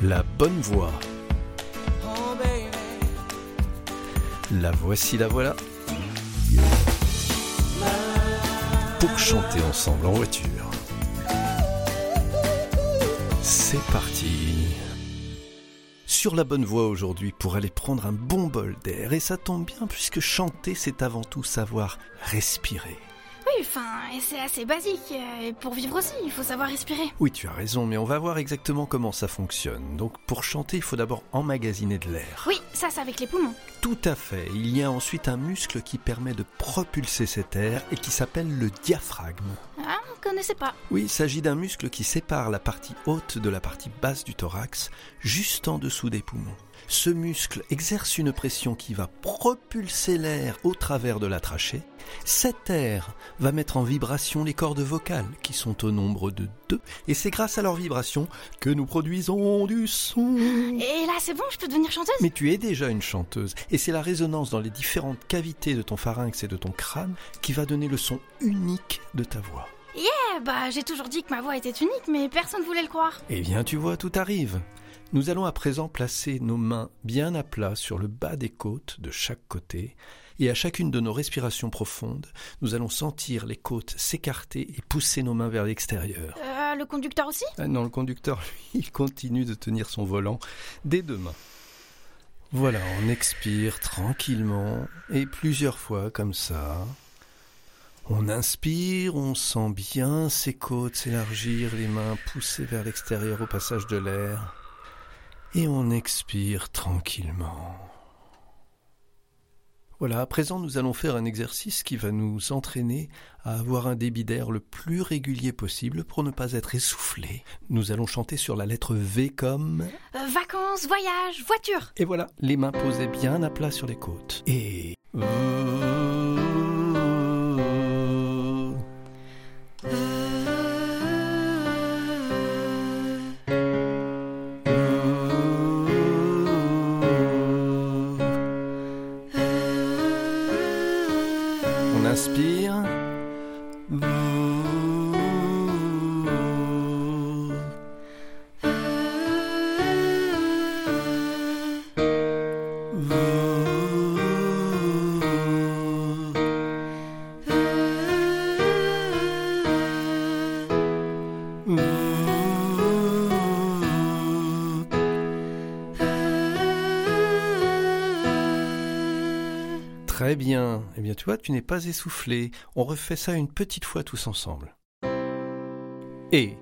La bonne voix. La voici, la voilà. Pour chanter ensemble en voiture. C'est parti. Sur la bonne voie aujourd'hui pour aller prendre un bon bol d'air. Et ça tombe bien puisque chanter, c'est avant tout savoir respirer. Enfin, c'est assez basique. euh, Et pour vivre aussi, il faut savoir respirer. Oui, tu as raison, mais on va voir exactement comment ça fonctionne. Donc pour chanter, il faut d'abord emmagasiner de l'air. Oui, ça c'est avec les poumons. Tout à fait. Il y a ensuite un muscle qui permet de propulser cet air et qui s'appelle le diaphragme. Ah, on connaissait pas. Oui, il s'agit d'un muscle qui sépare la partie haute de la partie basse du thorax, juste en dessous des poumons. Ce muscle exerce une pression qui va propulser l'air au travers de la trachée. Cet air va mettre en vibration les cordes vocales, qui sont au nombre de deux, et c'est grâce à leur vibration que nous produisons du son. Et là, c'est bon, je peux devenir chanteuse? Mais tu es déjà une chanteuse, et c'est la résonance dans les différentes cavités de ton pharynx et de ton crâne qui va donner le son unique de ta voix. Eh bah, j'ai toujours dit que ma voix était unique, mais personne voulait le croire. Eh bien, tu vois, tout arrive. Nous allons à présent placer nos mains bien à plat sur le bas des côtes de chaque côté, et à chacune de nos respirations profondes, nous allons sentir les côtes s'écarter et pousser nos mains vers l'extérieur. Euh, le conducteur aussi? Ah non, le conducteur, lui, il continue de tenir son volant des deux mains. Voilà, on expire tranquillement et plusieurs fois comme ça. On inspire, on sent bien ses côtes s'élargir, les mains pousser vers l'extérieur au passage de l'air. Et on expire tranquillement. Voilà, à présent nous allons faire un exercice qui va nous entraîner à avoir un débit d'air le plus régulier possible pour ne pas être essoufflé. Nous allons chanter sur la lettre V comme... Euh, Vacances, voyage, voiture Et voilà, les mains posées bien à plat sur les côtes. Et... On inspire. Très bien. Eh bien, tu vois, tu n'es pas essoufflé. On refait ça une petite fois tous ensemble. Et.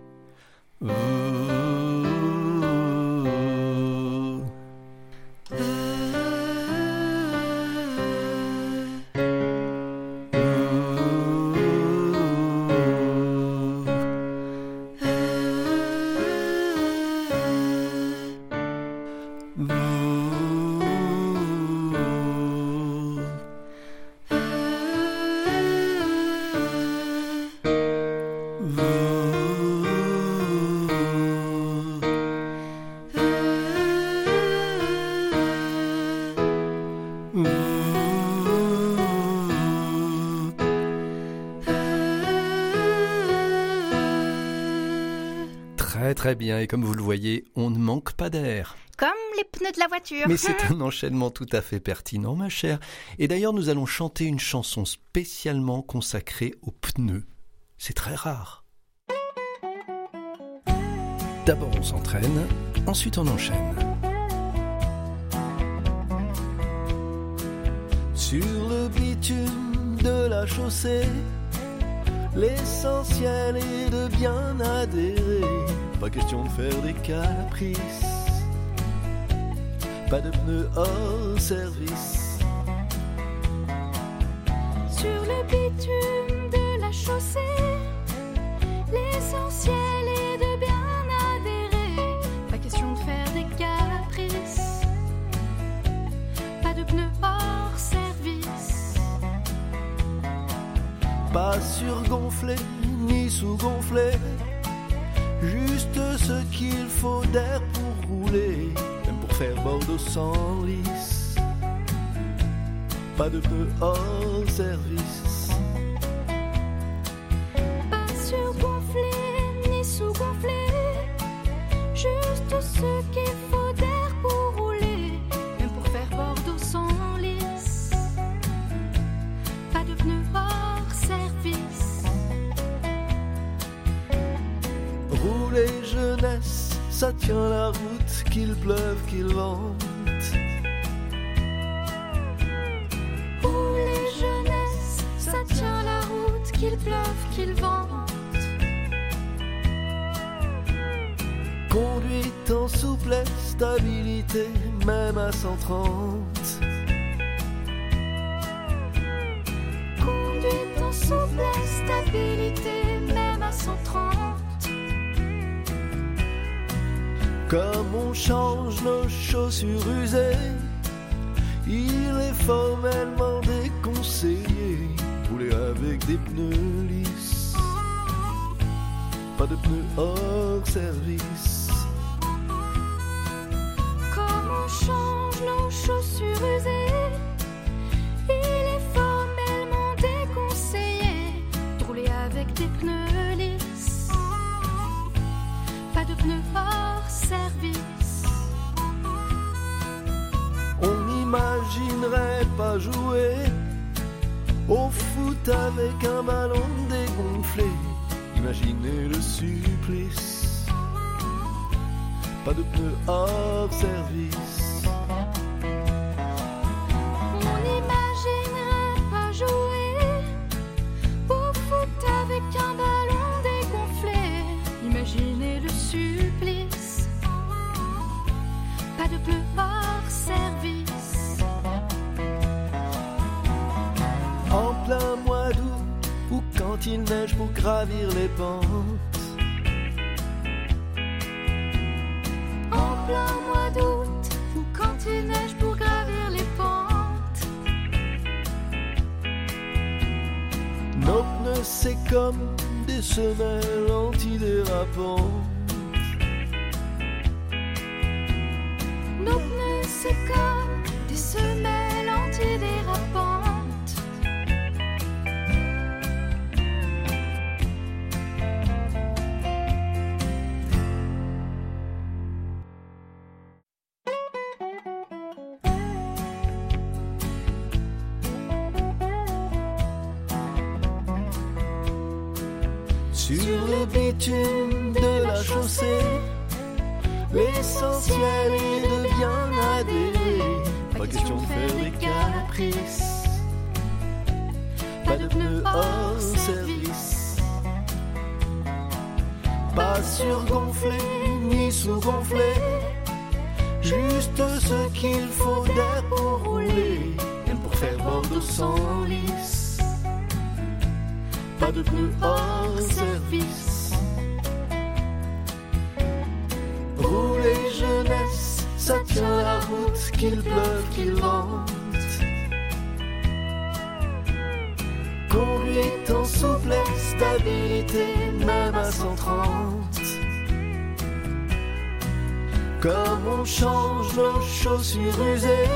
Très bien, et comme vous le voyez, on ne manque pas d'air. Comme les pneus de la voiture. Mais c'est un enchaînement tout à fait pertinent, ma chère. Et d'ailleurs, nous allons chanter une chanson spécialement consacrée aux pneus. C'est très rare. D'abord on s'entraîne, ensuite on enchaîne. Sur le bitume de la chaussée, l'essentiel est de bien adhérer. Pas question de faire des caprices, pas de pneus hors service. Sur le bitume de la chaussée, Pas surgonflé ni sous-gonflé, juste ce qu'il faut d'air pour rouler, même pour faire Bordeaux sans lice. Pas de pneus hors service. Ça tient la route, qu'il pleuve, qu'il vente. Rouler jeunesse, ça tient la route, qu'il pleuve, qu'il vente. Conduite en souplesse, stabilité, même à 130. Conduite en souplesse, stabilité, même à 130. Comme on change nos chaussures usées, il est formellement déconseillé rouler avec des pneus lisses. Pas de pneus hors service. Comme on change nos chaussures usées, il est formellement déconseillé rouler avec des pneus lisses. Pas de pneus hors pas jouer au foot avec un ballon dégonflé. Imaginez le supplice. Pas de pneus hors service. Il neige pour gravir les pentes. En plein mois d'août ou quand il neige pour gravir les pentes. Nos pneus c'est comme des semelles antidérapantes. Nos pneus c'est comme des semelles bitume de la chaussée, l'essentiel est de bien adhérer. Pas question de faire des caprices. Pas de pneus hors service. Pas surgonflé ni sous-gonflé. Juste ce qu'il faut d'air pour rouler. Et pour faire Bordeaux sans lice. Pas de pneus hors service. Rouler jeunesse, ça tient la route, qu'il pleuve, qu'il vente. Conduite en souplesse, stabilité, même à 130. Comme on change nos chaussures usées,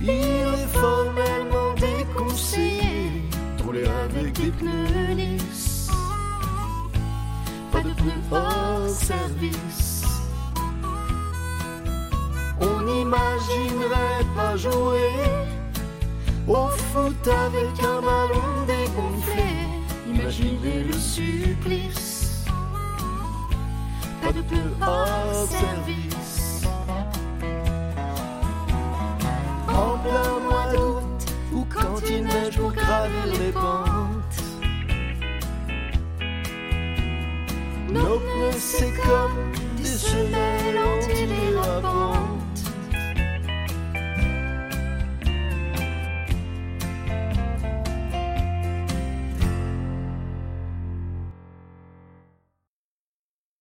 il est formellement déconseillé de rouler avec des pneus lisses. Pas de pneus hors service. N'imaginerait pas jouer au foot avec un ballon dégonflé. Imaginez le supplice. Pas de pneus hors service. En plein mois d'août ou quand il neige pour gravir les pentes. Nos pneus c'est comme des semelles antidérapantes.